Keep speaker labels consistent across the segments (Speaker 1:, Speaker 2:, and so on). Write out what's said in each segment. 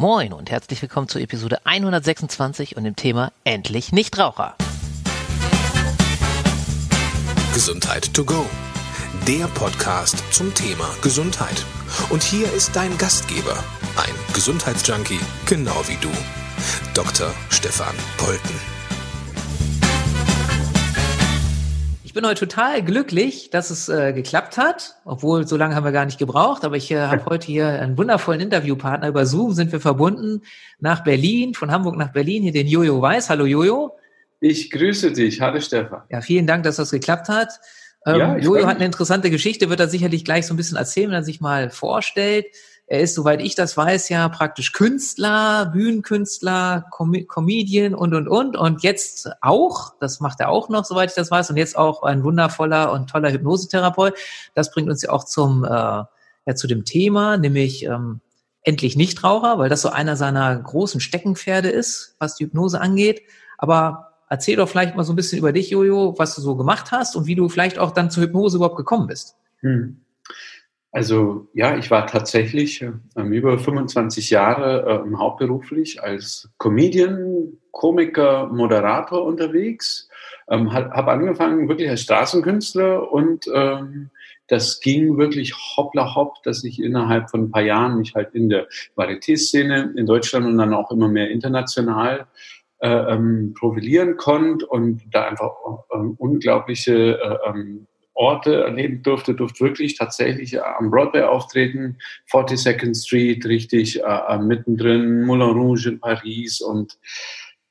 Speaker 1: Moin und herzlich willkommen zur Episode 126 und dem Thema Endlich Nichtraucher.
Speaker 2: Gesundheit to go. Der Podcast zum Thema Gesundheit. Und hier ist dein Gastgeber, ein Gesundheitsjunkie, genau wie du, Dr. Stefan Polten.
Speaker 1: Ich bin heute total glücklich, dass es äh, geklappt hat, obwohl so lange haben wir gar nicht gebraucht, aber ich äh, habe heute hier einen wundervollen Interviewpartner. Über Zoom sind wir verbunden nach Berlin, von Hamburg nach Berlin, hier den Jojo Weiß. Hallo Jojo.
Speaker 3: Ich grüße dich. Hallo Stefan.
Speaker 1: Ja, vielen Dank, dass das geklappt hat. Ähm, ja, Jojo hat eine interessante Geschichte, wird er sicherlich gleich so ein bisschen erzählen, wenn er sich mal vorstellt. Er ist, soweit ich das weiß, ja praktisch Künstler, Bühnenkünstler, Com Comedian und, und, und. Und jetzt auch, das macht er auch noch, soweit ich das weiß, und jetzt auch ein wundervoller und toller Hypnosetherapeut. Das bringt uns ja auch zum, äh, ja, zu dem Thema, nämlich ähm, endlich Nichtraucher, weil das so einer seiner großen Steckenpferde ist, was die Hypnose angeht. Aber erzähl doch vielleicht mal so ein bisschen über dich, Jojo, was du so gemacht hast und wie du vielleicht auch dann zur Hypnose überhaupt gekommen bist. Hm.
Speaker 3: Also ja, ich war tatsächlich äh, über 25 Jahre äh, hauptberuflich als Comedian, Komiker, Moderator unterwegs. Ähm, habe angefangen wirklich als Straßenkünstler und ähm, das ging wirklich hoppla hopp, dass ich innerhalb von ein paar Jahren mich halt in der Varieté-Szene in Deutschland und dann auch immer mehr international äh, ähm, profilieren konnte und da einfach äh, unglaubliche äh, ähm, Orte erleben durfte, durfte wirklich tatsächlich äh, am Broadway auftreten, 42nd Street, richtig äh, äh, mittendrin, Moulin Rouge in Paris und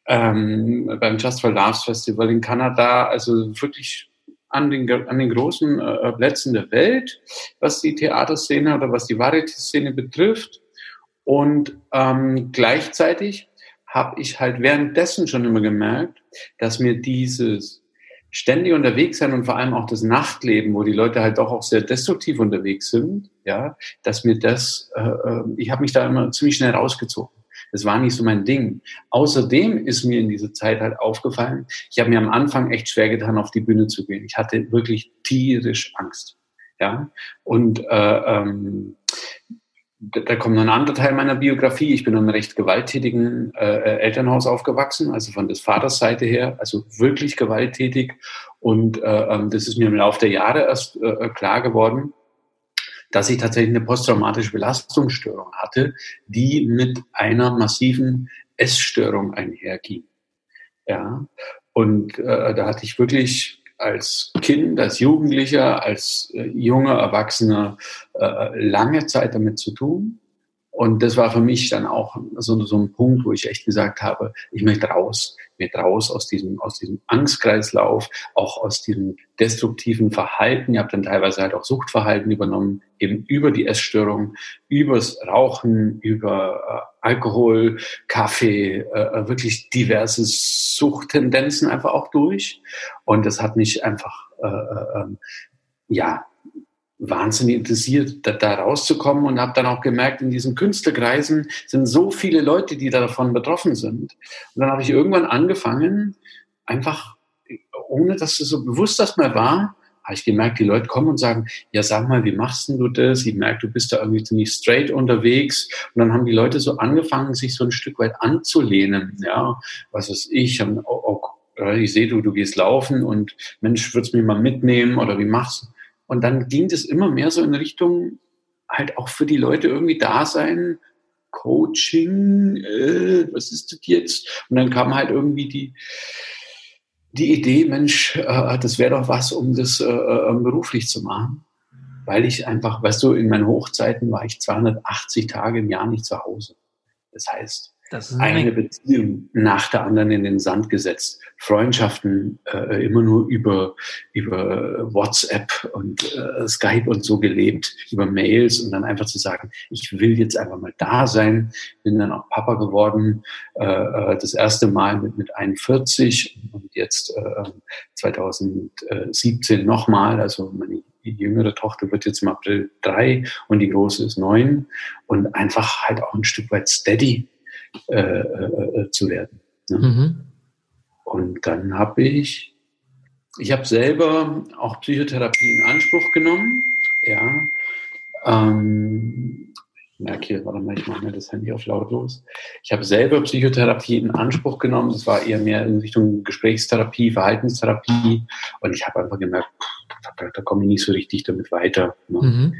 Speaker 3: ähm, beim Just for Laughs Festival in Kanada, also wirklich an den, an den großen äh, Plätzen der Welt, was die Theaterszene oder was die Varieté-Szene betrifft. Und ähm, gleichzeitig habe ich halt währenddessen schon immer gemerkt, dass mir dieses ständig unterwegs sein und vor allem auch das Nachtleben, wo die Leute halt doch auch sehr destruktiv unterwegs sind, ja, dass mir das, äh, äh ich habe mich da immer ziemlich schnell rausgezogen. Das war nicht so mein Ding. Außerdem ist mir in dieser Zeit halt aufgefallen, ich habe mir am Anfang echt schwer getan, auf die Bühne zu gehen. Ich hatte wirklich tierisch Angst. Ja, und äh, ähm, da kommt noch ein anderer Teil meiner Biografie. Ich bin in einem recht gewalttätigen äh, Elternhaus aufgewachsen, also von des Vaters Seite her, also wirklich gewalttätig. Und äh, ähm, das ist mir im Laufe der Jahre erst äh, klar geworden, dass ich tatsächlich eine posttraumatische Belastungsstörung hatte, die mit einer massiven Essstörung einherging. Ja, und äh, da hatte ich wirklich als Kind, als Jugendlicher, als äh, junger Erwachsener äh, lange Zeit damit zu tun. Und das war für mich dann auch so, so ein Punkt, wo ich echt gesagt habe, ich möchte raus, ich möchte raus aus diesem, aus diesem Angstkreislauf, auch aus diesem destruktiven Verhalten. Ich habe dann teilweise halt auch Suchtverhalten übernommen, eben über die Essstörung, übers Rauchen, über äh, Alkohol, Kaffee, äh, wirklich diverse Suchttendenzen einfach auch durch. Und das hat mich einfach, äh, äh, ähm, ja, wahnsinnig interessiert, da, da rauszukommen und habe dann auch gemerkt, in diesen Künstlerkreisen sind so viele Leute, die davon betroffen sind. Und dann habe ich irgendwann angefangen, einfach, ohne dass es so bewusst das mal war, habe ich gemerkt, die Leute kommen und sagen, ja, sag mal, wie machst denn du das? Ich merke, du bist da irgendwie ziemlich straight unterwegs. Und dann haben die Leute so angefangen, sich so ein Stück weit anzulehnen. Ja, was weiß ich, oh, oh, ich sehe, du, du gehst laufen und Mensch, würdest du mich mal mitnehmen oder wie machst du? Und dann ging das immer mehr so in Richtung halt auch für die Leute irgendwie da sein, Coaching, äh, was ist das jetzt? Und dann kam halt irgendwie die, die Idee, Mensch, äh, das wäre doch was, um das äh, äh, beruflich zu machen. Weil ich einfach, weißt du, in meinen Hochzeiten war ich 280 Tage im Jahr nicht zu Hause. Das heißt, eine Beziehung nach der anderen in den Sand gesetzt. Freundschaften äh, immer nur über, über WhatsApp und äh, Skype und so gelebt, über Mails und dann einfach zu sagen, ich will jetzt einfach mal da sein. Bin dann auch Papa geworden, äh, äh das erste Mal mit, mit 41 und jetzt äh, 2017 nochmal. Also meine die jüngere Tochter wird jetzt im April drei und die große ist neun und einfach halt auch ein Stück weit steady äh, äh, zu werden. Ne? Mhm. Und dann habe ich, ich habe selber auch Psychotherapie in Anspruch genommen, ja. Ähm, merke hier, warte mal, ich mache mir das Handy auf lautlos. Ich habe selber Psychotherapie in Anspruch genommen. Das war eher mehr in Richtung Gesprächstherapie, Verhaltenstherapie. Und ich habe einfach gemerkt, da, da komme ich nicht so richtig damit weiter. Ne? Mhm.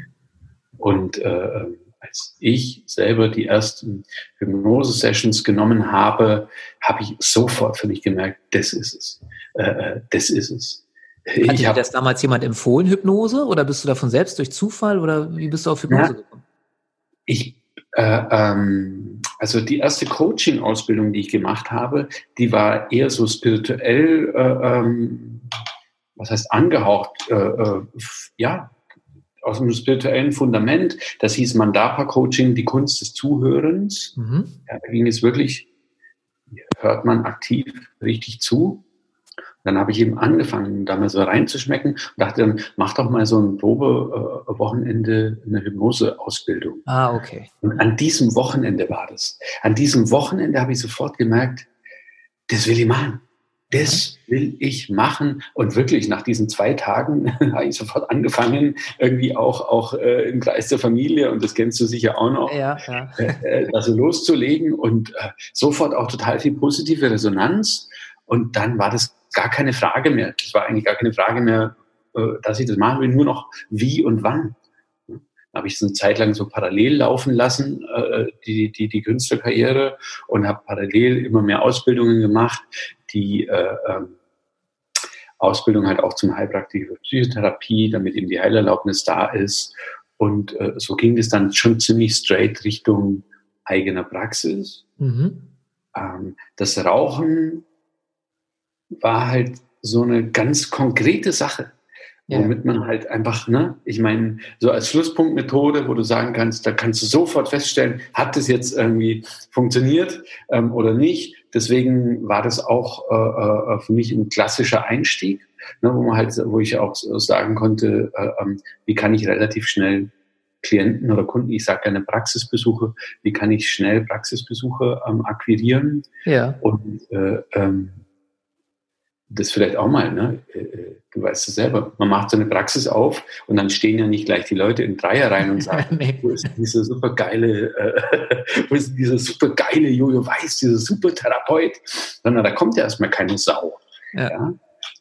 Speaker 3: Und äh, als ich selber die ersten Hypnose-Sessions genommen habe, habe ich sofort für mich gemerkt, das ist es. Äh, äh das ist es.
Speaker 1: Hat dir das damals jemand empfohlen, Hypnose? Oder bist du davon selbst durch Zufall? Oder wie bist du auf Hypnose gekommen?
Speaker 3: Ich, äh, ähm, also die erste Coaching-Ausbildung, die ich gemacht habe, die war eher so spirituell, äh, ähm, was heißt angehaucht, äh, äh ja, aus dem spirituellen Fundament. Das hieß Mandapa-Coaching, die Kunst des Zuhörens. Mhm. Ja, da ging es wirklich, hört man aktiv richtig zu. Dann habe ich eben angefangen, da mal so reinzuschmecken und dachte dann, mach doch mal so ein Probe-Wochenende äh, eine Hypnose-Ausbildung.
Speaker 1: Ah, okay.
Speaker 3: Und an diesem Wochenende war das. An diesem Wochenende habe ich sofort gemerkt, das will ich machen. Das will ich machen. Und wirklich, nach diesen zwei Tagen habe ich sofort angefangen, irgendwie auch, auch äh, im Kreis der Familie, und das kennst du sicher auch noch, ja, ja. Äh, also loszulegen und äh, sofort auch total viel positive Resonanz. Und dann war das gar keine Frage mehr. Es war eigentlich gar keine Frage mehr, äh, dass ich das machen will, nur noch wie und wann. Dann habe ich es eine Zeit lang so parallel laufen lassen, äh, die, die, die Künstlerkarriere, und habe parallel immer mehr Ausbildungen gemacht, die äh, ähm, Ausbildung halt auch zum Heilpraktiker für Psychotherapie, damit eben die Heilerlaubnis da ist. Und äh, so ging es dann schon ziemlich straight Richtung eigener Praxis. Mhm. Ähm, das Rauchen war halt so eine ganz konkrete Sache, ja. womit man halt einfach, ne, ich meine, so als Schlusspunktmethode, wo du sagen kannst, da kannst du sofort feststellen, hat das jetzt irgendwie funktioniert ähm, oder nicht. Deswegen war das auch äh, äh, für mich ein klassischer Einstieg, ne, wo man halt, wo ich auch sagen konnte, äh, ähm, wie kann ich relativ schnell Klienten oder Kunden, ich sage gerne Praxisbesuche, wie kann ich schnell Praxisbesuche ähm, akquirieren? Ja. Und äh, ähm, das vielleicht auch mal, ne? Äh, äh, du weißt es selber, man macht so eine Praxis auf und dann stehen ja nicht gleich die Leute in Dreier rein und sagen, nee. wo ist dieser super geile, äh, wo ist dieser super geile Jojo Weiß, dieser super Therapeut, sondern da kommt ja erstmal keine Sau. Ja. ja?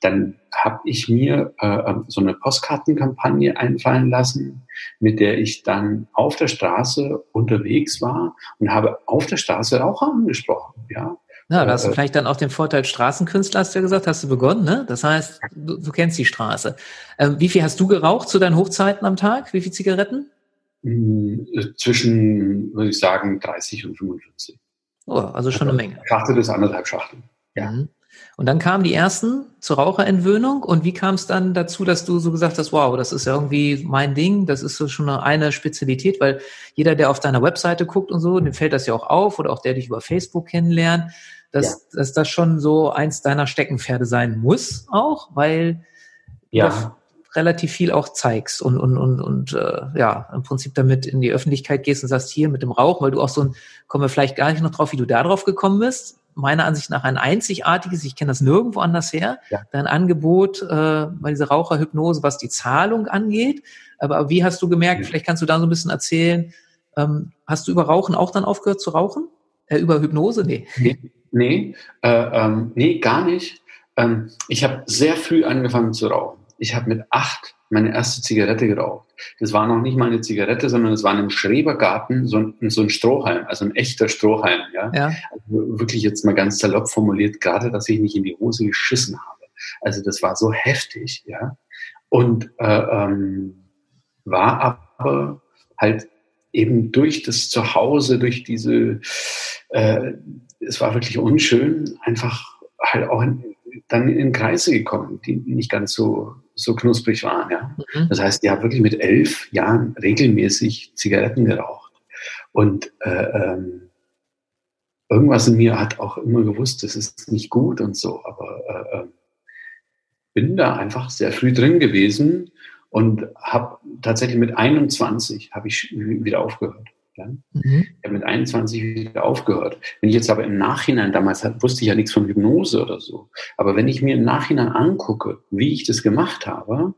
Speaker 3: Dann habe ich mir äh, ähm, so eine Postkartenkampagne einfallen lassen, mit der ich dann auf der Straße unterwegs war und habe auf der Straße Raucher angesprochen. Ja,
Speaker 1: ja, da hast du vielleicht dann auch den Vorteil Straßenkünstler, hast du ja gesagt, hast du begonnen, ne? Das heißt, du, du kennst die Straße. Ähm, wie viel hast du geraucht zu deinen Hochzeiten am Tag? Wie viel Zigaretten?
Speaker 3: Hm, zwischen, würde ich sagen, 30 und 45.
Speaker 1: Oh, also schon also, eine Menge.
Speaker 3: Schachtel ist anderthalb Schachteln.
Speaker 1: Ja. Mhm. Und dann kamen die ersten zur Raucherentwöhnung. Und wie kam es dann dazu, dass du so gesagt hast, wow, das ist irgendwie mein Ding, das ist so schon eine, eine Spezialität, weil jeder, der auf deiner Webseite guckt und so, dem fällt das ja auch auf oder auch der dich über Facebook kennenlernt, dass, ja. dass das schon so eins deiner Steckenpferde sein muss auch, weil ja. du relativ viel auch zeigst und, und, und, und äh, ja, im Prinzip damit in die Öffentlichkeit gehst und sagst, hier mit dem Rauch, weil du auch so ein, kommen wir vielleicht gar nicht noch drauf, wie du da drauf gekommen bist, meiner Ansicht nach ein einzigartiges, ich kenne das nirgendwo anders her, ja. dein Angebot äh, bei dieser Raucherhypnose, was die Zahlung angeht. Aber wie hast du gemerkt, ja. vielleicht kannst du da so ein bisschen erzählen, ähm, hast du über Rauchen auch dann aufgehört zu rauchen? Äh, über Hypnose? Nee.
Speaker 3: Nee, nee, äh, ähm, nee gar nicht. Ähm, ich habe sehr früh angefangen zu rauchen. Ich habe mit acht meine erste Zigarette geraucht. Das war noch nicht mal eine Zigarette, sondern es war in einem Schrebergarten so ein, so ein Strohhalm, also ein echter Strohhalm. Ja? ja. Also wirklich jetzt mal ganz salopp formuliert, gerade, dass ich nicht in die Hose geschissen habe. Also das war so heftig, ja. Und äh, ähm, war aber halt eben durch das Zuhause, durch diese, äh, es war wirklich unschön, einfach halt auch in, dann in Kreise gekommen, die nicht ganz so, so knusprig waren. Ja? Mhm. Das heißt, die haben wirklich mit elf Jahren regelmäßig Zigaretten geraucht. Und äh, ähm, irgendwas in mir hat auch immer gewusst, das ist nicht gut und so, aber äh, ähm, bin da einfach sehr früh drin gewesen und habe tatsächlich mit 21 habe ich wieder aufgehört. Ja? Mhm. Ich habe mit 21 wieder aufgehört. Wenn ich jetzt aber im Nachhinein, damals wusste ich ja nichts von Hypnose oder so, aber wenn ich mir im Nachhinein angucke, wie ich das gemacht habe,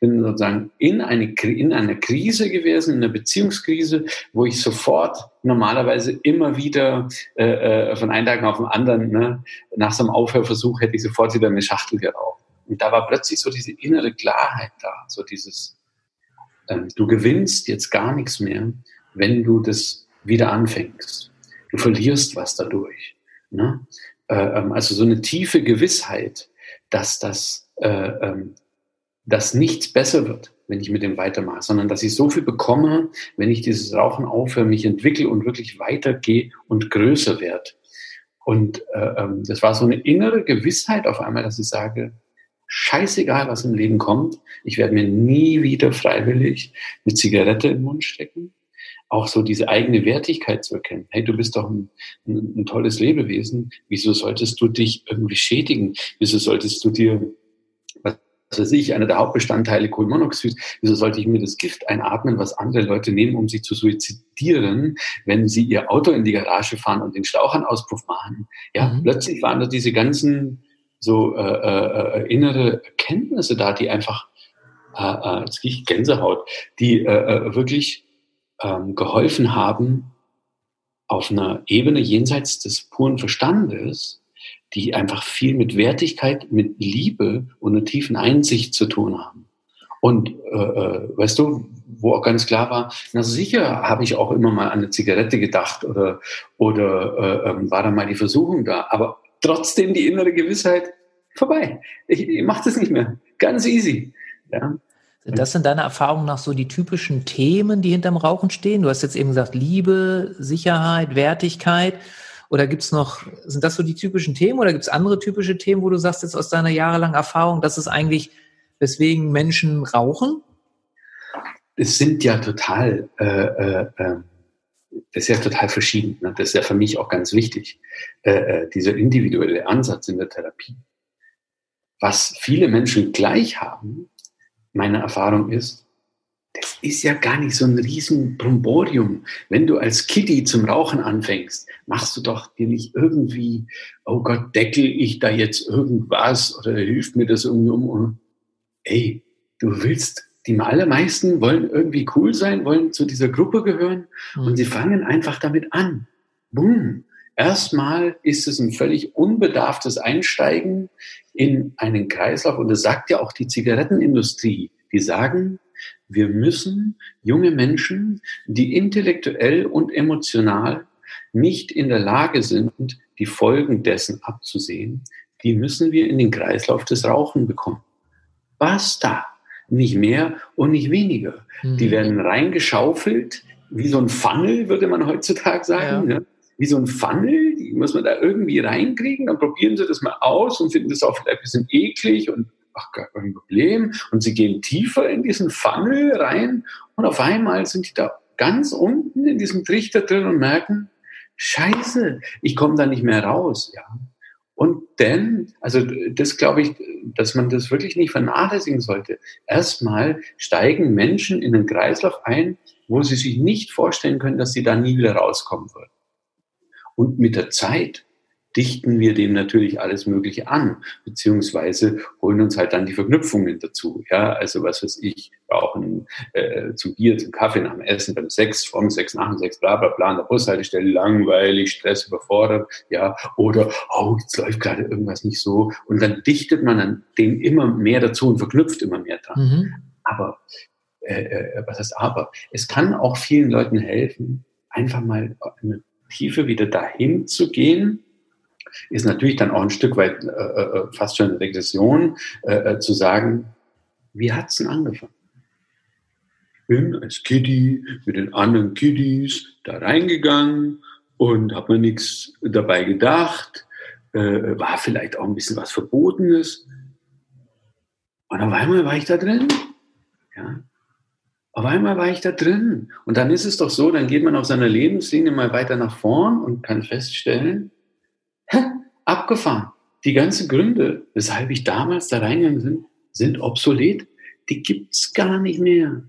Speaker 3: bin sozusagen in, eine, in einer Krise gewesen, in einer Beziehungskrise, wo ich sofort normalerweise immer wieder äh, äh, von einem Tag auf den anderen, ne, nach so einem Aufhörversuch hätte ich sofort wieder eine Schachtel geraucht. Und da war plötzlich so diese innere Klarheit da, so dieses, ähm, du gewinnst jetzt gar nichts mehr, wenn du das wieder anfängst. Du verlierst was dadurch. Ne? Äh, ähm, also so eine tiefe Gewissheit, dass das, äh, ähm, dass nichts besser wird, wenn ich mit dem weitermache, sondern dass ich so viel bekomme, wenn ich dieses Rauchen aufhöre, mich entwickle und wirklich weitergehe und größer werde. Und äh, ähm, das war so eine innere Gewissheit auf einmal, dass ich sage, scheißegal, was im Leben kommt, ich werde mir nie wieder freiwillig eine Zigarette im Mund stecken auch so diese eigene Wertigkeit zu erkennen. Hey, du bist doch ein, ein, ein, tolles Lebewesen. Wieso solltest du dich irgendwie schädigen? Wieso solltest du dir, was weiß ich, einer der Hauptbestandteile Kohlenmonoxid, wieso sollte ich mir das Gift einatmen, was andere Leute nehmen, um sich zu suizidieren, wenn sie ihr Auto in die Garage fahren und den Schlauchernauspuff machen? Ja, mhm. plötzlich waren da diese ganzen so äh, äh, äh innere Erkenntnisse da, die einfach, äh, äh, jetzt kriege ich Gänsehaut, die äh, äh wirklich ähm, geholfen haben, auf einer Ebene jenseits des puren Verstandes, die einfach viel mit Wertigkeit, mit Liebe und einer tiefen Einsicht zu tun haben. Und äh, äh, weißt du, wo auch ganz klar war, na sicher habe ich auch immer mal an eine Zigarette gedacht oder, oder äh, ähm, war da mal die Versuchung da, aber trotzdem die innere Gewissheit, vorbei. Ich, ich mache das nicht mehr. Ganz easy. Ja.
Speaker 1: Das sind deine Erfahrungen nach so die typischen Themen, die hinterm Rauchen stehen? Du hast jetzt eben gesagt, Liebe, Sicherheit, Wertigkeit. Oder gibt's noch, sind das so die typischen Themen oder gibt's andere typische Themen, wo du sagst jetzt aus deiner jahrelangen Erfahrung, das ist eigentlich, weswegen Menschen rauchen?
Speaker 3: Es sind ja total, äh, äh, ähm, das ist ja total verschieden. Ne? Das ist ja für mich auch ganz wichtig, äh, äh, dieser individuelle Ansatz in der Therapie. Was viele Menschen gleich haben, meine Erfahrung ist, das ist ja gar nicht so ein riesen Bromborium. Wenn du als Kitty zum Rauchen anfängst, machst du doch dir nicht irgendwie, oh Gott, deckel ich da jetzt irgendwas oder hilft mir das irgendwie um? Ey, du willst, die allermeisten wollen irgendwie cool sein, wollen zu dieser Gruppe gehören mhm. und sie fangen einfach damit an. Boom. Erstmal ist es ein völlig unbedarftes Einsteigen in einen Kreislauf. Und das sagt ja auch die Zigarettenindustrie. Die sagen, wir müssen junge Menschen, die intellektuell und emotional nicht in der Lage sind, die Folgen dessen abzusehen, die müssen wir in den Kreislauf des Rauchen bekommen. Basta. Nicht mehr und nicht weniger. Mhm. Die werden reingeschaufelt, wie so ein Funnel, würde man heutzutage sagen. Ja. Ne? Wie so ein Funnel, die muss man da irgendwie reinkriegen, dann probieren sie das mal aus und finden das auch vielleicht ein bisschen eklig und ach, gar kein Problem. Und sie gehen tiefer in diesen Funnel rein und auf einmal sind die da ganz unten in diesem Trichter drin und merken, Scheiße, ich komme da nicht mehr raus, ja. Und denn, also das glaube ich, dass man das wirklich nicht vernachlässigen sollte. Erstmal steigen Menschen in einen Kreislauf ein, wo sie sich nicht vorstellen können, dass sie da nie wieder rauskommen würden. Und mit der Zeit dichten wir dem natürlich alles Mögliche an, beziehungsweise holen uns halt dann die Verknüpfungen dazu. Ja, also was weiß ich, brauchen äh, zum Bier, zum Kaffee, nach dem Essen, beim Sex, vom Sex, nach dem Sex, bla bla bla, an der Bushaltestelle, langweilig, Stress, überfordert, ja, oder, oh, jetzt läuft gerade irgendwas nicht so. Und dann dichtet man dann den immer mehr dazu und verknüpft immer mehr dran. Mhm. Aber, äh, äh, was heißt aber? Es kann auch vielen Leuten helfen, einfach mal eine Tiefe wieder dahin zu gehen, ist natürlich dann auch ein Stück weit äh, äh fast schon eine Regression, äh, äh, zu sagen, wie hat es denn angefangen? Bin als Kitty mit den anderen Kiddies da reingegangen und habe mir nichts dabei gedacht, äh, war vielleicht auch ein bisschen was Verbotenes. Und auf einmal war ich da drin. Ja. Auf einmal war ich da drin. Und dann ist es doch so, dann geht man auf seiner Lebenslinie mal weiter nach vorn und kann feststellen, hä, abgefahren. Die ganzen Gründe, weshalb ich damals da reingegangen bin, sind obsolet. Die gibt's gar nicht mehr.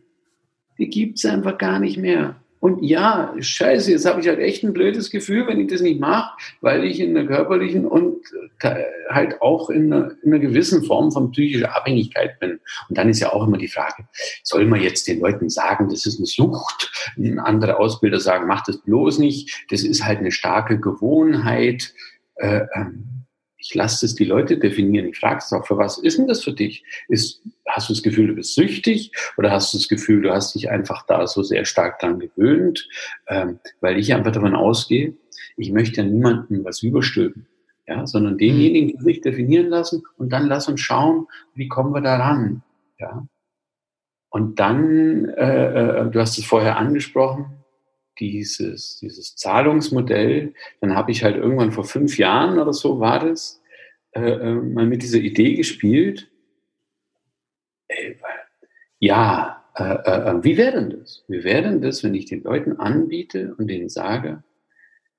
Speaker 3: Die gibt's einfach gar nicht mehr. Und ja, scheiße, jetzt habe ich halt echt ein blödes Gefühl, wenn ich das nicht mache, weil ich in einer körperlichen und halt auch in einer, in einer gewissen Form von psychischer Abhängigkeit bin. Und dann ist ja auch immer die Frage, soll man jetzt den Leuten sagen, das ist eine Sucht? Ein anderer Ausbilder sagen, mach das bloß nicht. Das ist halt eine starke Gewohnheit. Äh, ähm, ich lasse es die Leute definieren. Ich frage es auch, für was ist denn das für dich? Ist, hast du das Gefühl, du bist süchtig oder hast du das Gefühl, du hast dich einfach da so sehr stark dran gewöhnt? Ähm, weil ich einfach davon ausgehe, ich möchte ja niemandem was überstülpen, ja, sondern denjenigen, die sich definieren lassen und dann lass uns schauen, wie kommen wir da ran, ja. Und dann, äh, äh, du hast es vorher angesprochen, dieses, dieses Zahlungsmodell, dann habe ich halt irgendwann vor fünf Jahren oder so war das, äh, äh mal mit dieser Idee gespielt. Ey, ja, äh, äh, äh, wie wäre denn das? Wie wäre denn das, wenn ich den Leuten anbiete und denen sage,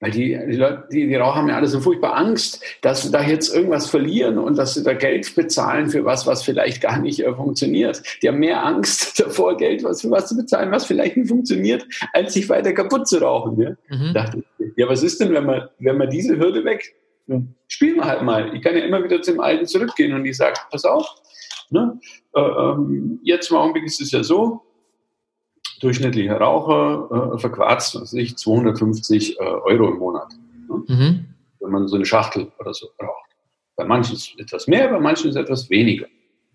Speaker 3: weil die, die Leute, die, die Raucher haben ja alle so furchtbar Angst, dass sie da jetzt irgendwas verlieren und dass sie da Geld bezahlen für was, was vielleicht gar nicht äh, funktioniert. Die haben mehr Angst davor, Geld was für was zu bezahlen, was vielleicht nicht funktioniert, als sich weiter kaputt zu rauchen. Ja? Mhm. Dachte ich, ja, was ist denn, wenn man, wenn man diese Hürde weg, spielen wir halt mal. Ich kann ja immer wieder zum Alten zurückgehen und ich sage, pass auf, ne? äh, ähm, jetzt im Augenblick ist es ja so, durchschnittlicher Raucher äh, verquarzt, was ich, 250 äh, Euro im Monat. Ne? Mhm. Wenn man so eine Schachtel oder so raucht. Bei manchen ist es etwas mehr, bei manchen ist es etwas weniger.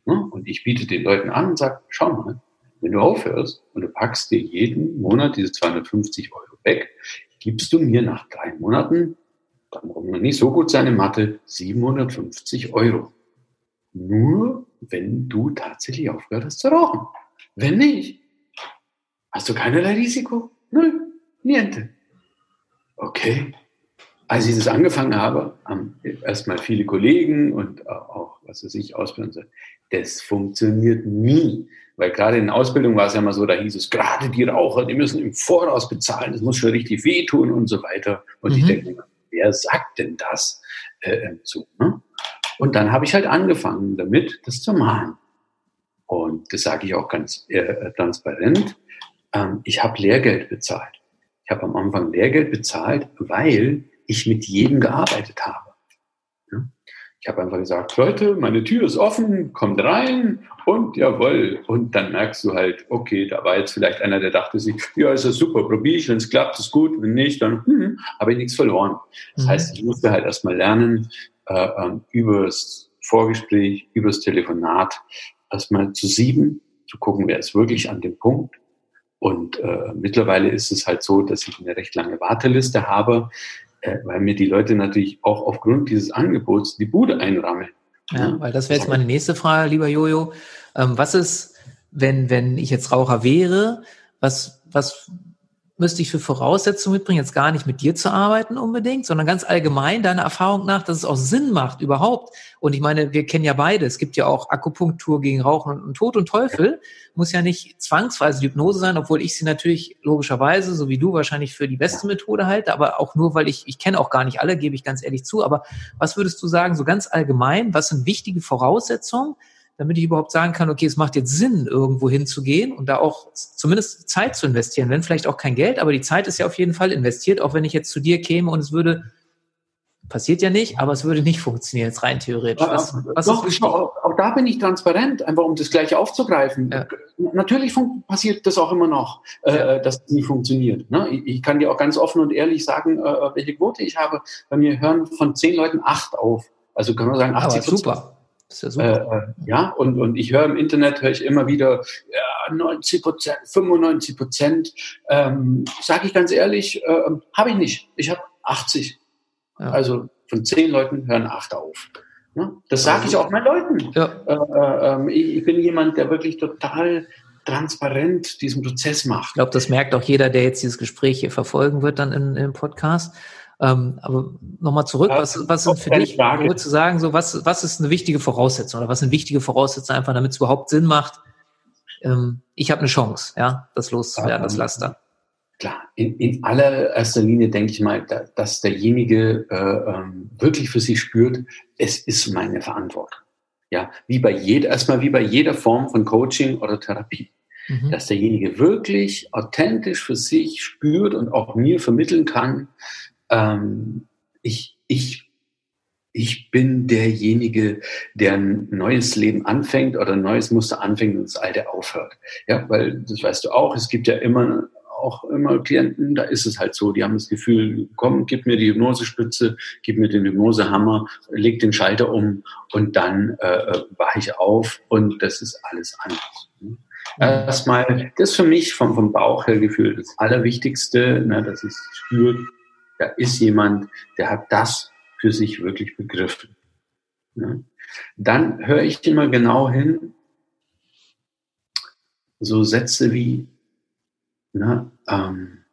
Speaker 3: Ne? Und ich biete den Leuten an und sage, schau mal, wenn du aufhörst und du packst dir jeden Monat diese 250 Euro weg, gibst du mir nach drei Monaten, dann braucht man nicht so gut seine Mathe, 750 Euro. Nur wenn du tatsächlich aufgehört hast zu rauchen. Wenn nicht, Hast du keinerlei Risiko? Null. Niente. Okay. Als ich das angefangen habe, haben erstmal viele Kollegen und auch, was weiß ich, Ausbildung das funktioniert nie. Weil gerade in der Ausbildung war es ja immer so, da hieß es, gerade die Raucher, die müssen im Voraus bezahlen, das muss schon richtig wehtun und so weiter. Und mhm. ich denke, wer sagt denn das äh, so? Ne? Und dann habe ich halt angefangen damit, das zu machen. Und das sage ich auch ganz äh, transparent ähm, ich habe Lehrgeld bezahlt. Ich habe am Anfang Lehrgeld bezahlt, weil ich mit jedem gearbeitet habe. Ich habe einfach gesagt, Leute, meine Tür ist offen, kommt rein und jawohl. Und dann merkst du halt, okay, da war jetzt vielleicht einer, der dachte sich, ja, ist das super, probiere ich, wenn es klappt, ist gut, wenn nicht, dann hm, habe ich nichts verloren. Das mhm. heißt, ich musste halt erstmal lernen, äh, ähm, übers Vorgespräch, übers Telefonat erstmal zu sieben, zu gucken, wer ist wirklich an dem Punkt und äh, mittlerweile ist es halt so, dass ich eine recht lange Warteliste habe, äh, weil mir die Leute natürlich auch aufgrund dieses Angebots die Bude einrammeln.
Speaker 1: Ja, weil das wäre jetzt meine nächste Frage, lieber Jojo. Ähm, was ist, wenn, wenn ich jetzt Raucher wäre, was, was müsste ich für Voraussetzungen mitbringen, jetzt gar nicht mit dir zu arbeiten unbedingt, sondern ganz allgemein deiner Erfahrung nach, dass es auch Sinn macht überhaupt. Und ich meine, wir kennen ja beide. Es gibt ja auch Akupunktur gegen Rauchen und Tod und Teufel. Muss ja nicht zwangsweise die Hypnose sein, obwohl ich sie natürlich logischerweise, so wie du, wahrscheinlich für die beste Methode halte, aber auch nur, weil ich, ich kenne auch gar nicht alle, gebe ich ganz ehrlich zu. Aber was würdest du sagen, so ganz allgemein, was sind wichtige Voraussetzungen, damit ich überhaupt sagen kann, okay, es macht jetzt Sinn, irgendwo hinzugehen und da auch zumindest Zeit zu investieren. Wenn vielleicht auch kein Geld, aber die Zeit ist ja auf jeden Fall investiert, auch wenn ich jetzt zu dir käme und es würde, passiert ja nicht, aber es würde nicht funktionieren, jetzt rein theoretisch. Was,
Speaker 3: was Doch, ist auch, auch, da bin ich transparent, einfach um das gleiche aufzugreifen. Ja. Natürlich passiert das auch immer noch, äh, dass es nicht funktioniert. Ne? Ich, ich, kann dir auch ganz offen und ehrlich sagen, äh, welche Quote ich habe. Bei mir hören von zehn Leuten acht auf. Also kann man sagen, 80
Speaker 1: aber super.
Speaker 3: Ist ja super. Äh, äh, ja, und, und ich höre im Internet, höre ich immer wieder, ja, 90 Prozent, 95 Prozent. Ähm, Sage ich ganz ehrlich, äh, habe ich nicht. Ich habe 80. Ja. Also von zehn Leuten hören acht auf. Ne? Das sage ich auch meinen Leuten. Ja. Äh, äh, ähm, ich, bin jemand, der wirklich total transparent diesen Prozess macht.
Speaker 1: Ich glaube, das merkt auch jeder, der jetzt dieses Gespräch hier verfolgen wird, dann in, im Podcast. Ähm, aber nochmal zurück, was, was sind für dich, nur zu sagen, so was, was ist eine wichtige Voraussetzung oder was sind wichtige Voraussetzungen einfach, damit es überhaupt Sinn macht? Ähm, ich habe eine Chance, ja, das loszuwerden, das Laster.
Speaker 3: Klar, in, in allererster Linie denke ich mal, da, dass derjenige äh, ähm, wirklich für sich spürt, es ist meine Verantwortung. Ja, wie bei jeder, erstmal wie bei jeder Form von Coaching oder Therapie. Mhm. Dass derjenige wirklich authentisch für sich spürt und auch mir vermitteln kann, ähm, ich, ich, ich bin derjenige, der ein neues Leben anfängt oder ein neues Muster anfängt und das alte aufhört. Ja, weil das weißt du auch, es gibt ja immer auch immer Klienten, da ist es halt so, die haben das Gefühl, komm, gib mir die Hypnosespitze, gib mir den Hypnosehammer, leg den Schalter um und dann äh, äh wache ich auf und das ist alles anders. Ne? Erstmal, das ist für mich vom, vom Bauch her gefühlt das Allerwichtigste, ne, dass ich spüre, da ist jemand, der hat das für sich wirklich begriffen. Ne? Dann höre ich immer genau hin, so Sätze wie, na, ähm,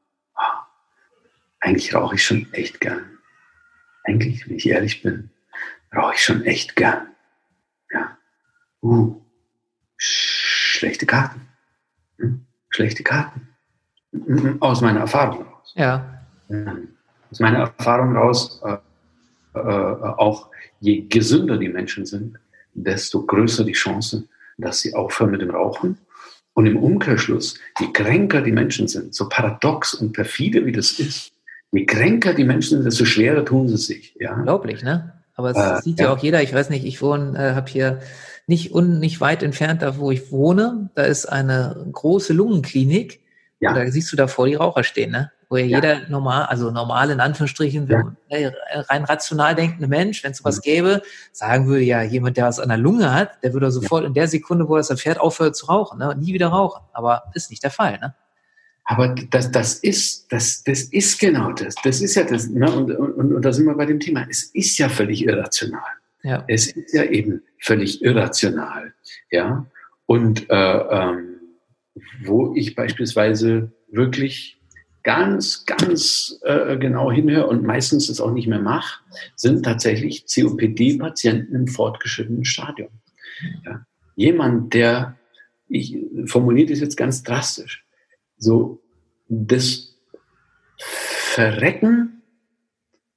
Speaker 3: eigentlich rauche ich schon echt gern. Eigentlich, wenn ich ehrlich bin, rauche ich schon echt gern. Ja. Uh, schlechte Karten. Hm? Schlechte Karten. Aus meiner Erfahrung raus.
Speaker 1: Ja.
Speaker 3: Aus meiner Erfahrung raus, äh, äh, auch je gesünder die Menschen sind, desto größer die Chance, dass sie aufhören mit dem Rauchen und im Umkehrschluss, je kränker die Menschen sind, so paradox und perfide wie das ist, je kränker die Menschen sind, desto schwerer tun sie sich. Ja?
Speaker 1: Unglaublich, ne? Aber es äh, sieht ja. ja. auch jeder, ich weiß nicht, ich wohne, äh, habe hier nicht un, nicht weit entfernt da, wo ich wohne, da ist eine große Lungenklinik. Ja. Und da siehst du davor die Raucher stehen, ne? Wo ja, jeder normal, also normal in Anführungsstrichen, ja. äh, rein rational denkende Mensch, wenn es sowas gäbe, sagen würde, ja, jemand, der was an der Lunge hat, der würde sofort ja. in der Sekunde, wo er es erfährt, aufhören zu rauchen ne? und nie wieder rauchen. Aber ist nicht der Fall. Ne?
Speaker 3: Aber das, das, ist, das, das ist genau das. Das ist ja das. Ne? Und, und, und da sind wir bei dem Thema. Es ist ja völlig irrational. Ja. Es ist ja eben völlig irrational. Ja. Und äh, ähm, wo ich beispielsweise wirklich ganz, ganz äh, genau hinhöre und meistens es auch nicht mehr mache, sind tatsächlich COPD-Patienten im fortgeschrittenen Stadium. Ja. Jemand, der, ich formuliere das jetzt ganz drastisch, so das Verrecken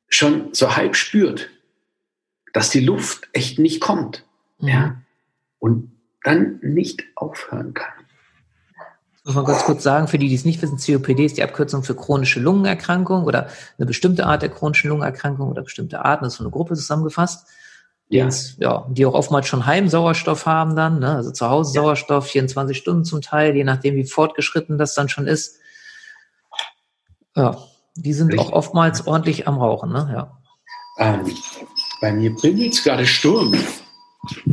Speaker 3: schon so halb spürt, dass die Luft echt nicht kommt, mhm. ja, und dann nicht aufhören kann
Speaker 1: muss man ganz kurz sagen, für die, die es nicht wissen, COPD ist die Abkürzung für chronische Lungenerkrankung oder eine bestimmte Art der chronischen Lungenerkrankung oder bestimmte Arten, das ist so eine Gruppe zusammengefasst, die, ja. Ins, ja, die auch oftmals schon Heimsauerstoff haben dann, ne? also zu Hause ja. Sauerstoff, 24 Stunden zum Teil, je nachdem, wie fortgeschritten das dann schon ist. Ja, die sind Richtig. auch oftmals ordentlich am Rauchen, ne? Ja.
Speaker 3: Ähm, bei mir bimmelt es gerade Sturm.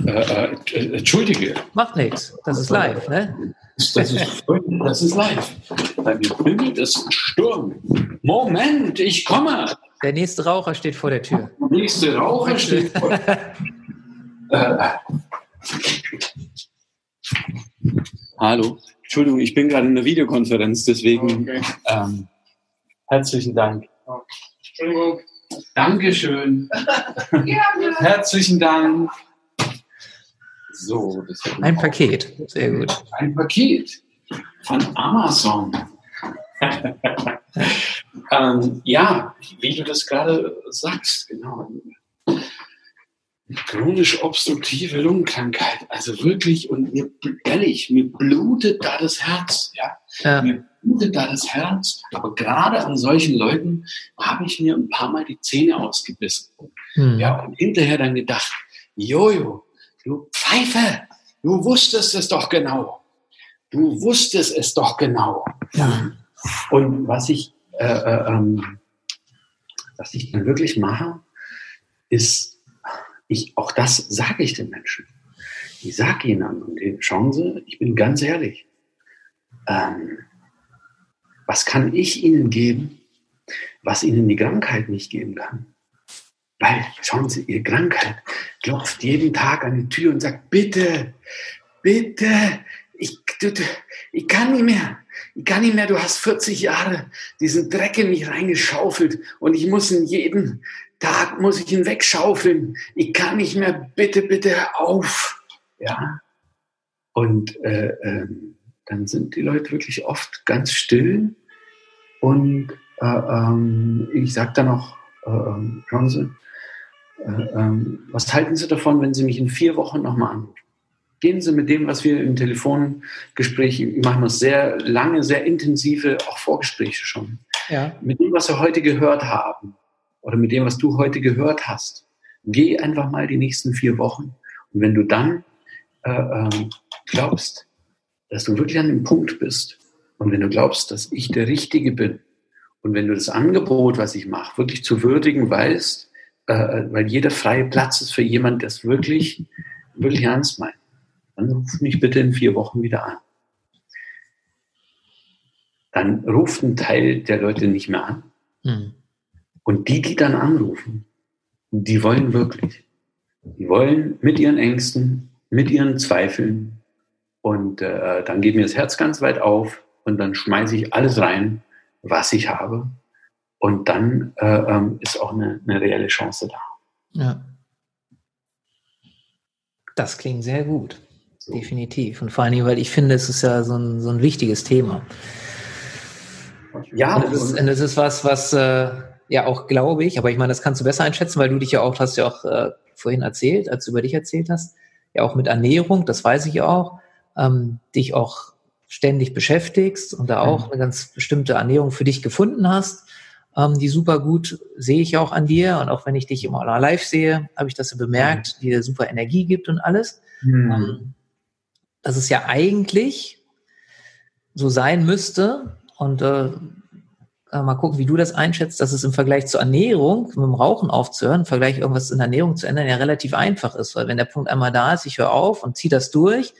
Speaker 3: Äh, äh, Entschuldige.
Speaker 1: Macht nichts, das ist live, ne?
Speaker 3: Das ist, das ist live. Bei mir bimmelt es Sturm. Moment, ich komme.
Speaker 1: Der nächste Raucher steht vor der Tür.
Speaker 3: Der nächste Raucher steht vor der Tür. äh. Hallo. Entschuldigung, ich bin gerade in einer Videokonferenz, deswegen okay. ähm, herzlichen Dank. Entschuldigung. Dankeschön. Herzlichen Dank.
Speaker 1: So, ein Paket, sehr gut.
Speaker 3: Ein Paket von Amazon. ähm, ja, wie du das gerade sagst, genau. Chronisch obstruktive Lungenkrankheit, also wirklich und mir ehrlich, mir blutet da das Herz, ja. ja. Mir blutet da das Herz, aber gerade an solchen Leuten habe ich mir ein paar Mal die Zähne ausgebissen. Hm. Ja, und hinterher dann gedacht, Jojo, Du Pfeife, du wusstest es doch genau. Du wusstest es doch genau. Ja. Und was ich, äh, äh, ähm, was ich dann wirklich mache, ist, ich, auch das sage ich den Menschen. Ich sage ihnen an und schauen Sie, ich bin ganz ehrlich. Ähm, was kann ich Ihnen geben, was Ihnen die Krankheit nicht geben kann? Weil, schauen Sie, Ihre Krankheit klopft jeden Tag an die Tür und sagt, bitte, bitte, ich, du, ich kann nicht mehr. Ich kann nicht mehr, du hast 40 Jahre diesen Dreck in mich reingeschaufelt und ich muss ihn jeden Tag, muss ich ihn wegschaufeln. Ich kann nicht mehr, bitte, bitte auf. Ja. Und äh, äh, dann sind die Leute wirklich oft ganz still und äh, ähm, ich sage dann auch, äh, ähm, schauen Sie, was halten Sie davon, wenn Sie mich in vier Wochen nochmal anrufen? Gehen Sie mit dem, was wir im Telefongespräch machen, wir sehr lange, sehr intensive, auch Vorgespräche schon. Ja. Mit dem, was wir heute gehört haben oder mit dem, was du heute gehört hast, geh einfach mal die nächsten vier Wochen. Und wenn du dann äh, äh, glaubst, dass du wirklich an dem Punkt bist und wenn du glaubst, dass ich der Richtige bin und wenn du das Angebot, was ich mache, wirklich zu würdigen weißt, äh, weil jeder freie Platz ist für jemand, der es wirklich, wirklich ernst meint, dann ruf mich bitte in vier Wochen wieder an. Dann ruft ein Teil der Leute nicht mehr an. Mhm. Und die, die dann anrufen, die wollen wirklich. Die wollen mit ihren Ängsten, mit ihren Zweifeln. Und äh, dann geht mir das Herz ganz weit auf und dann schmeiße ich alles rein, was ich habe. Und dann äh, ähm, ist auch eine, eine reelle Chance da.
Speaker 1: Ja. Das klingt sehr gut. So. Definitiv. Und vor allen Dingen, weil ich finde, es ist ja so ein, so ein wichtiges Thema. Ja. Und es ist, und es ist was, was äh, ja auch, glaube ich, aber ich meine, das kannst du besser einschätzen, weil du dich ja auch, hast ja auch äh, vorhin erzählt, als du über dich erzählt hast, ja auch mit Ernährung, das weiß ich auch, ähm, dich auch ständig beschäftigst und da auch mhm. eine ganz bestimmte Ernährung für dich gefunden hast, ähm, die super gut sehe ich auch an dir und auch wenn ich dich immer live sehe, habe ich das ja bemerkt, mhm. die dir super Energie gibt und alles. Mhm. Ähm, dass es ja eigentlich so sein müsste und äh, mal gucken, wie du das einschätzt, dass es im Vergleich zur Ernährung, mit dem Rauchen aufzuhören, im Vergleich irgendwas in der Ernährung zu ändern, ja relativ einfach ist, weil wenn der Punkt einmal da ist, ich höre auf und ziehe das durch, äh,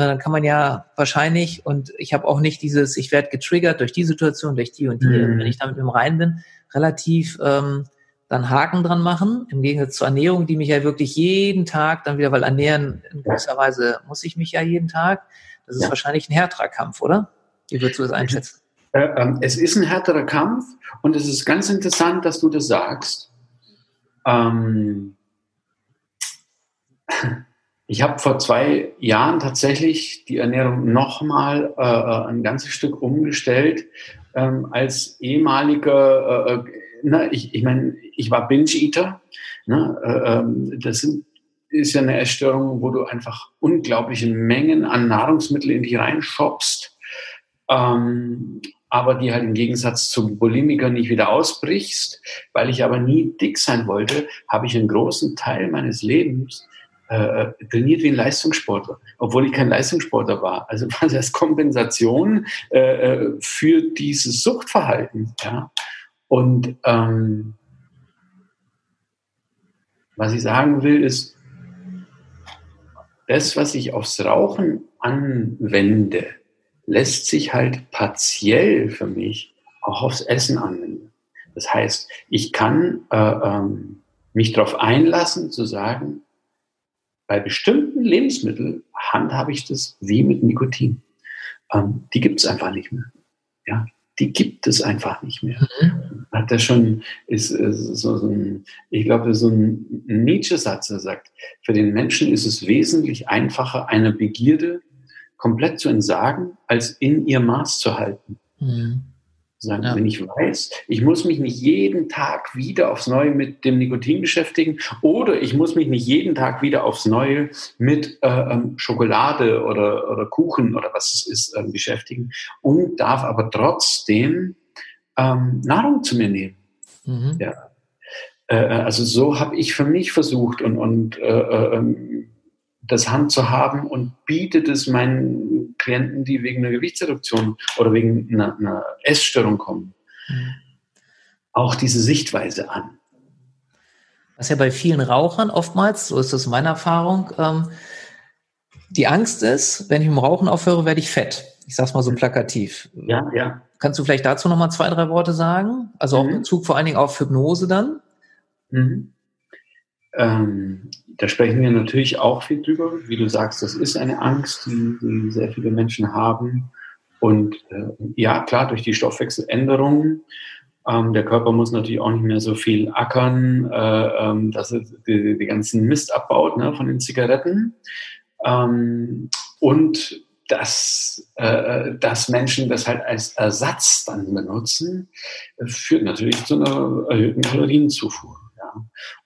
Speaker 1: dann kann man ja wahrscheinlich, und ich habe auch nicht dieses, ich werde getriggert durch die Situation, durch die und die, mhm. wenn ich damit im Rein bin, relativ ähm, dann Haken dran machen, im Gegensatz zur Ernährung, die mich ja wirklich jeden Tag dann wieder, weil ernähren in gewisser Weise muss ich mich ja jeden Tag. Das ist ja. wahrscheinlich ein härterer Kampf, oder? Wie würdest du das einschätzen?
Speaker 3: Äh, äh, es ist ein härterer Kampf und es ist ganz interessant, dass du das sagst. Ähm, ich habe vor zwei Jahren tatsächlich die Ernährung nochmal äh, äh, ein ganzes Stück umgestellt. Ähm, als ehemaliger, äh, äh na, ich, ich meine, ich war Binge-Eater. Ne? Äh, ähm, das sind, ist ja eine Erstörung, wo du einfach unglaubliche Mengen an Nahrungsmitteln in dich reinschoppst. Ähm, aber die halt im Gegensatz zum Bulimiker nicht wieder ausbrichst. Weil ich aber nie dick sein wollte, habe ich einen großen Teil meines Lebens äh, trainiert wie ein Leistungssportler, obwohl ich kein Leistungssportler war. Also quasi als Kompensation äh, äh, für dieses Suchtverhalten. Ja? Und ähm, was ich sagen will, ist, das, was ich aufs Rauchen anwende, lässt sich halt partiell für mich auch aufs Essen anwenden. Das heißt, ich kann äh, ähm, mich darauf einlassen, zu sagen, bei bestimmten Lebensmitteln handhabe ich das wie mit Nikotin. Ähm, die gibt es einfach nicht mehr. Ja, die gibt es einfach nicht mehr. Mhm. Hat das schon, ist, ist so, so, ein, ich glaube, so ein Nietzsche-Satz, der sagt, für den Menschen ist es wesentlich einfacher, eine Begierde komplett zu entsagen, als in ihr Maß zu halten. Mhm. Sagen, ja. wenn ich weiß, ich muss mich nicht jeden Tag wieder aufs Neue mit dem Nikotin beschäftigen oder ich muss mich nicht jeden Tag wieder aufs Neue mit äh, ähm, Schokolade oder, oder Kuchen oder was es ist äh, beschäftigen und darf aber trotzdem ähm, Nahrung zu mir nehmen. Mhm. Ja. Äh, äh also so habe ich für mich versucht und, und äh, äh ähm, das Hand zu haben und bietet es meinen Klienten, die wegen einer Gewichtsreduktion oder wegen einer, einer Essstörung kommen, mhm. auch diese Sichtweise an.
Speaker 1: Was ja bei vielen Rauchern oftmals, so ist das meine Erfahrung, ähm, die Angst ist, wenn ich mit dem Rauchen aufhöre, werde ich fett. Ich sag's mal so plakativ.
Speaker 3: Ja, ja.
Speaker 1: Kannst du vielleicht dazu nochmal zwei, drei Worte sagen? Also auch mhm. in Bezug vor allen Dingen auf Hypnose dann?
Speaker 3: Mhm. Ähm, da sprechen wir natürlich auch viel drüber. Wie du sagst, das ist eine Angst, die, die sehr viele Menschen haben. Und äh, ja, klar, durch die Stoffwechseländerungen. Ähm, der Körper muss natürlich auch nicht mehr so viel ackern, äh, ähm, dass er die, die, ganzen Mist abbaut ne, von den Zigaretten. Ähm, und dass, äh, dass Menschen das halt als Ersatz dann benutzen, führt natürlich zu einer erhöhten Kalorienzufuhr.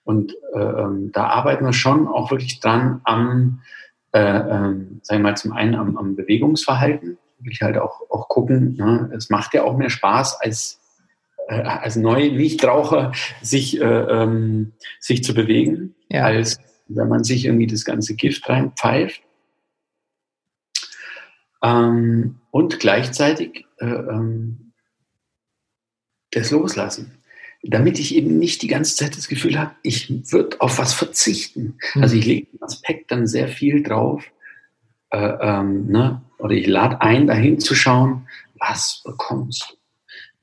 Speaker 3: Und äh, ähm, da arbeiten wir schon auch wirklich dran am äh, ähm, sagen wir mal, zum einen am, am Bewegungsverhalten, will ich halt auch, auch gucken, ne? es macht ja auch mehr Spaß als äh, als neue Nichtraucher sich, äh, ähm, sich zu bewegen, ja. als wenn man sich irgendwie das ganze Gift reinpfeift. Ähm, und gleichzeitig äh, ähm, das Loslassen. Damit ich eben nicht die ganze Zeit das Gefühl habe, ich würde auf was verzichten. Mhm. Also ich lege den Aspekt dann sehr viel drauf. Äh, ähm, ne? Oder ich lade ein, dahin zu schauen, was bekommst du?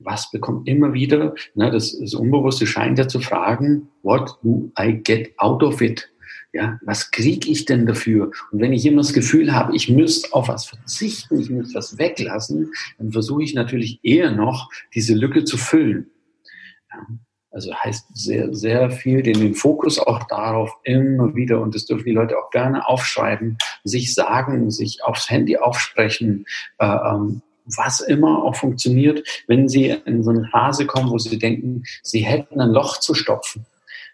Speaker 3: Was bekommt immer wieder? Ne, das, das Unbewusste scheint ja zu fragen, what do I get out of it? Ja, was kriege ich denn dafür? Und wenn ich immer das Gefühl habe, ich müsste auf was verzichten, ich müsste was weglassen, dann versuche ich natürlich eher noch, diese Lücke zu füllen. Also heißt sehr, sehr viel den, Fokus auch darauf immer wieder, und das dürfen die Leute auch gerne aufschreiben, sich sagen, sich aufs Handy aufsprechen, äh, ähm, was immer auch funktioniert, wenn sie in so eine Phase kommen, wo sie denken, sie hätten ein Loch zu stopfen.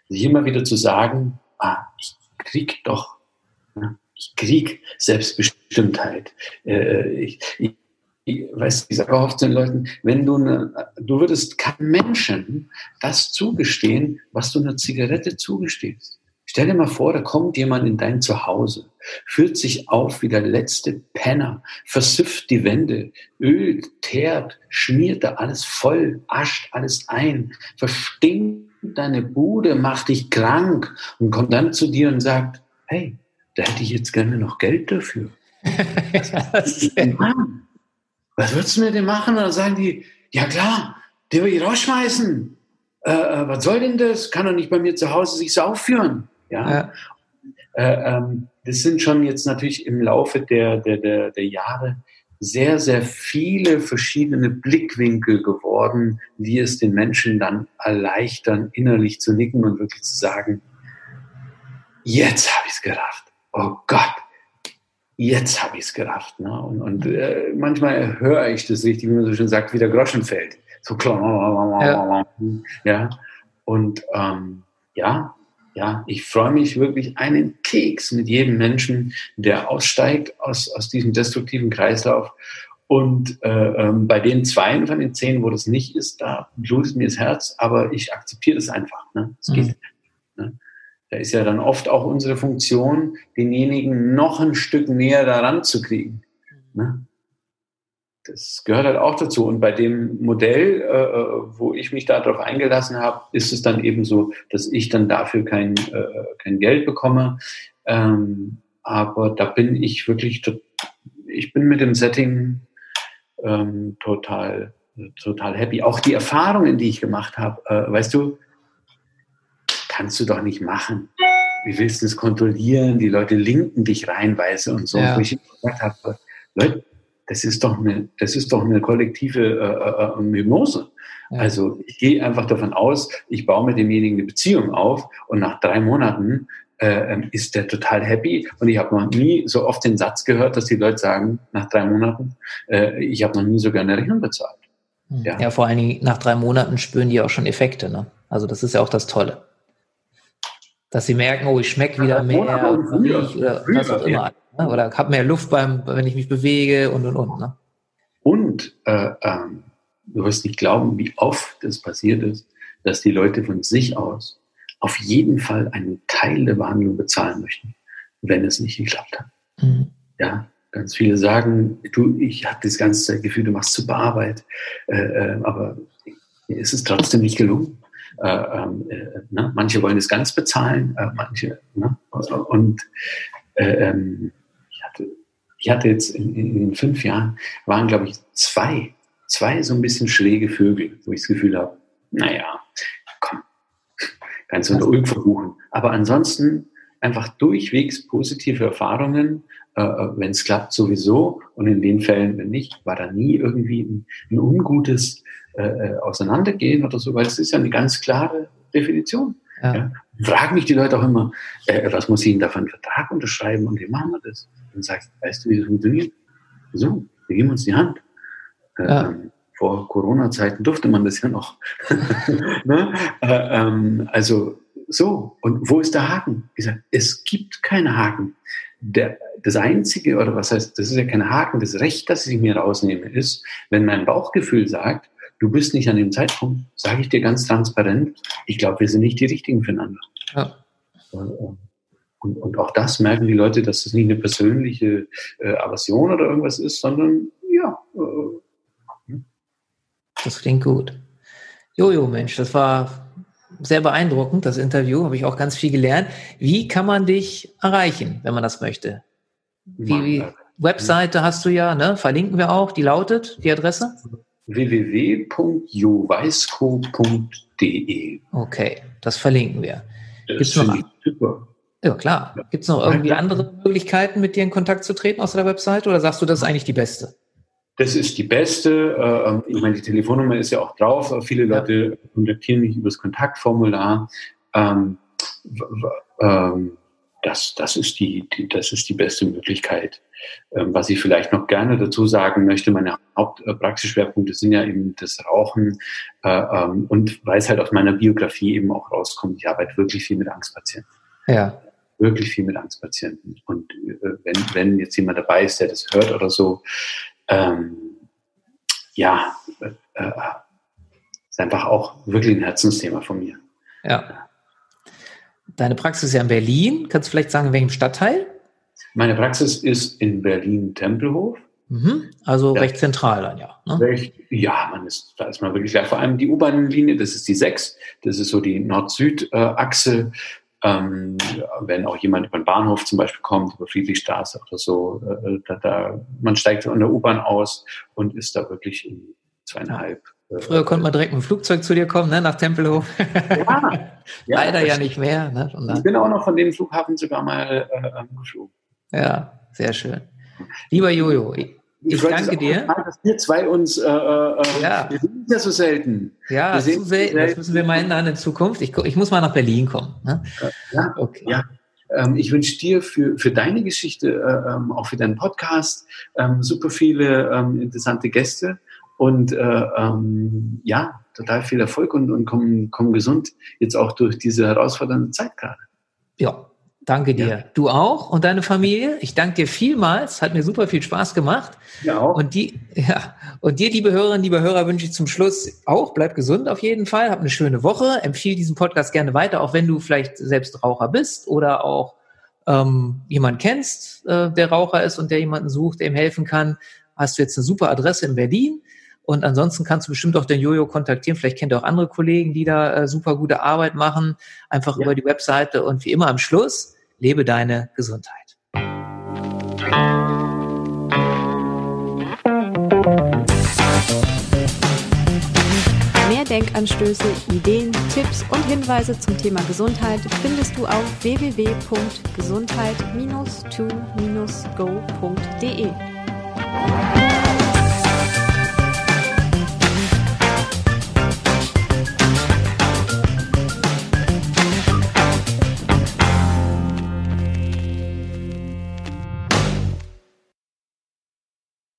Speaker 3: Sich immer wieder zu sagen, ah, ich krieg doch, ich krieg Selbstbestimmtheit. Äh, ich, ich, ich, weiß, ich sage oft den Leuten, wenn du eine, du würdest keinem Menschen das zugestehen, was du einer Zigarette zugestehst. Stell dir mal vor, da kommt jemand in dein Zuhause, führt sich auf wie der letzte Penner, versüfft die Wände, ölt, teert, schmiert da alles voll, ascht alles ein, verstinkt deine Bude, macht dich krank und kommt dann zu dir und sagt, hey, da hätte ich jetzt gerne noch Geld dafür. Was, was würdest du mir denn machen? Und dann sagen die, ja klar, den will ich rausschmeißen. Äh, äh, was soll denn das? Kann doch nicht bei mir zu Hause sich so aufführen. Ja. ja. Äh, ähm, das sind schon jetzt natürlich im Laufe der, der, der, der Jahre sehr, sehr viele verschiedene Blickwinkel geworden, die es den Menschen dann erleichtern, innerlich zu nicken und wirklich zu sagen, jetzt habe ich es gerafft. Oh Gott, jetzt habe ich es gerafft. Ne? Und, und äh, manchmal höre ich das richtig, wie man so schön sagt, wie der Groschen fällt. So klar. Ja. ja. Und ähm, ja, ja, ich freue mich wirklich einen Keks mit jedem Menschen, der aussteigt aus, aus diesem destruktiven Kreislauf. Und äh, ähm, bei den zwei von den zehn, wo das nicht ist, da blutet mir das Herz, aber ich akzeptiere das einfach. Ne? Es geht. Mhm. Ne? Da ist ja dann oft auch unsere Funktion, denjenigen noch ein Stück näher daran zu kriegen. Ne? das gehört halt auch dazu. Und bei dem Modell, äh, äh, wo ich mich darauf eingelassen habe, ist es dann eben so, dass ich dann dafür kein, äh, kein Geld bekomme. Ähm, aber da bin ich wirklich, ich bin mit dem Setting ähm, total, total happy. Auch die Erfahrungen, die ich gemacht habe, äh, weißt du, kannst du doch nicht machen. Wie willst du das kontrollieren? Die Leute linken dich reinweise und so. Ja. Wo ich gesagt habe, Leute, das ist doch eine, das ist doch eine kollektive äh, äh, Hypnose. Ja. Also ich gehe einfach davon aus, ich baue mit demjenigen eine Beziehung auf und nach drei Monaten äh, ist der total happy. Und ich habe noch nie so oft den Satz gehört, dass die Leute sagen, nach drei Monaten, äh, ich habe noch nie sogar eine Rechnung bezahlt.
Speaker 1: Hm. Ja. ja, vor allen Dingen nach drei Monaten spüren die auch schon Effekte. Ne? Also das ist ja auch das Tolle. Dass sie merken, oh, ich schmecke wieder mehr oder, oder was auch immer. Ne? Oder habe mehr Luft beim, wenn ich mich bewege und und und. Ne?
Speaker 3: Und äh, ähm, du wirst nicht glauben, wie oft es passiert ist, dass die Leute von sich aus auf jeden Fall einen Teil der Behandlung bezahlen möchten, wenn es nicht geklappt hat. Mhm. Ja, ganz viele sagen, du, ich habe das ganze Gefühl, du machst super Arbeit, äh, äh, aber mir ist es trotzdem nicht gelungen. Äh, ähm, äh, ne? Manche wollen es ganz bezahlen, äh, manche. Ne? Und äh, ähm, ich hatte jetzt in, in fünf Jahren, waren, glaube ich, zwei, zwei so ein bisschen schräge Vögel, wo ich das Gefühl habe, naja, komm, kannst du in der Ulk verbuchen. Aber ansonsten einfach durchwegs positive Erfahrungen, äh, wenn es klappt sowieso und in den Fällen, wenn nicht, war da nie irgendwie ein, ein ungutes äh, äh Auseinandergehen oder so, weil es ist ja eine ganz klare Definition. Ja. Ja. Fragen mich die Leute auch immer, äh, was muss ich denn da für einen Vertrag unterschreiben und wie machen wir das? Und sagst, weißt du, wie das funktioniert? So, wir geben uns die Hand. Äh, ja. Ähm, vor Corona-Zeiten durfte man das ja noch. ne? äh, ähm, also so, und wo ist der Haken? Ich sage, es gibt keine Haken. Der, das Einzige, oder was heißt, das ist ja kein Haken, das Recht, das ich mir rausnehme, ist, wenn mein Bauchgefühl sagt, du bist nicht an dem Zeitpunkt, sage ich dir ganz transparent, ich glaube, wir sind nicht die Richtigen füreinander. Ja. Und, und, auch das merken die Leute, dass es nicht eine persönliche äh, Aversion oder irgendwas ist, sondern ja. Äh,
Speaker 1: das klingt gut. Jojo, Mensch, das war sehr beeindruckend, das Interview, habe ich auch ganz viel gelernt. Wie kann man dich erreichen, wenn man das möchte? Wie Webseite hast du ja, ne? Verlinken wir auch. Die lautet, die Adresse?
Speaker 3: www.jovaisko.de.
Speaker 1: Okay, das verlinken wir. Gibt's noch, super. Ja, klar. Gibt es noch irgendwie andere Möglichkeiten, mit dir in Kontakt zu treten außer der Webseite oder sagst du, das ist eigentlich die beste?
Speaker 3: Das ist die beste. Ähm, ich meine, die Telefonnummer ist ja auch drauf. Viele Leute ja. kontaktieren mich über das Kontaktformular. Ähm, ähm, das, das, ist die, die, das ist die beste Möglichkeit. Ähm, was ich vielleicht noch gerne dazu sagen möchte, meine Hauptpraxisschwerpunkte sind ja eben das Rauchen äh, ähm, und weil es halt aus meiner Biografie eben auch rauskommt, ich arbeite wirklich viel mit Angstpatienten. Ja. Wirklich viel mit Angstpatienten. Und äh, wenn, wenn jetzt jemand dabei ist, der das hört oder so, ähm, ja, äh, äh, ist einfach auch wirklich ein Herzensthema von mir.
Speaker 1: Ja. Deine Praxis ist ja in Berlin. Kannst du vielleicht sagen, in welchem Stadtteil?
Speaker 3: Meine Praxis ist in Berlin-Tempelhof.
Speaker 1: Mhm. Also ja. recht zentral dann, ja.
Speaker 3: Ne? Recht, ja, man ist, da ist man wirklich klar. Vor allem die U-Bahn-Linie, das ist die 6, das ist so die Nord-Süd-Achse. Ähm, wenn auch jemand über den Bahnhof zum Beispiel kommt, über Friedrichstraße oder so, äh, da, da, man steigt an der U-Bahn aus und ist da wirklich in zweieinhalb.
Speaker 1: Äh, Früher konnte man direkt mit dem Flugzeug zu dir kommen, ne, nach Tempelhof. Ja, ja Leider ja nicht mehr. Ne,
Speaker 3: ich bin auch noch von dem Flughafen sogar mal äh, geflogen.
Speaker 1: Ja, sehr schön. Lieber Jojo, ich, danke dir.
Speaker 3: Mal, dass wir zwei uns, äh, äh,
Speaker 1: ja.
Speaker 3: wir uns ja so selten.
Speaker 1: Ja, zu selten. Das müssen wir mal ändern in Zukunft. Ich, ich muss mal nach Berlin kommen. Ne?
Speaker 3: Ja, okay. ja. Ähm, ich wünsche dir für, für deine Geschichte, äh, ähm, auch für deinen Podcast, ähm, super viele interessante Gäste und äh, ähm, ja, total viel Erfolg und, und komm, komm gesund jetzt auch durch diese herausfordernde Zeit gerade.
Speaker 1: Ja, Danke dir. Ja. Du auch und deine Familie. Ich danke dir vielmals. Hat mir super viel Spaß gemacht. Ja, auch. Und die, ja, und dir, liebe Hörerinnen, liebe Hörer, wünsche ich zum Schluss auch, bleib gesund auf jeden Fall. Hab eine schöne Woche. Empfehle diesen Podcast gerne weiter, auch wenn du vielleicht selbst Raucher bist oder auch ähm, jemand kennst, äh, der Raucher ist und der jemanden sucht, der ihm helfen kann. Hast du jetzt eine super Adresse in Berlin. Und ansonsten kannst du bestimmt auch den Jojo kontaktieren. Vielleicht kennt ihr auch andere Kollegen, die da äh, super gute Arbeit machen. Einfach ja. über die Webseite. Und wie immer am Schluss, lebe deine Gesundheit.
Speaker 4: Mehr Denkanstöße, Ideen, Tipps und Hinweise zum Thema Gesundheit findest du auf www.gesundheit-to-go.de.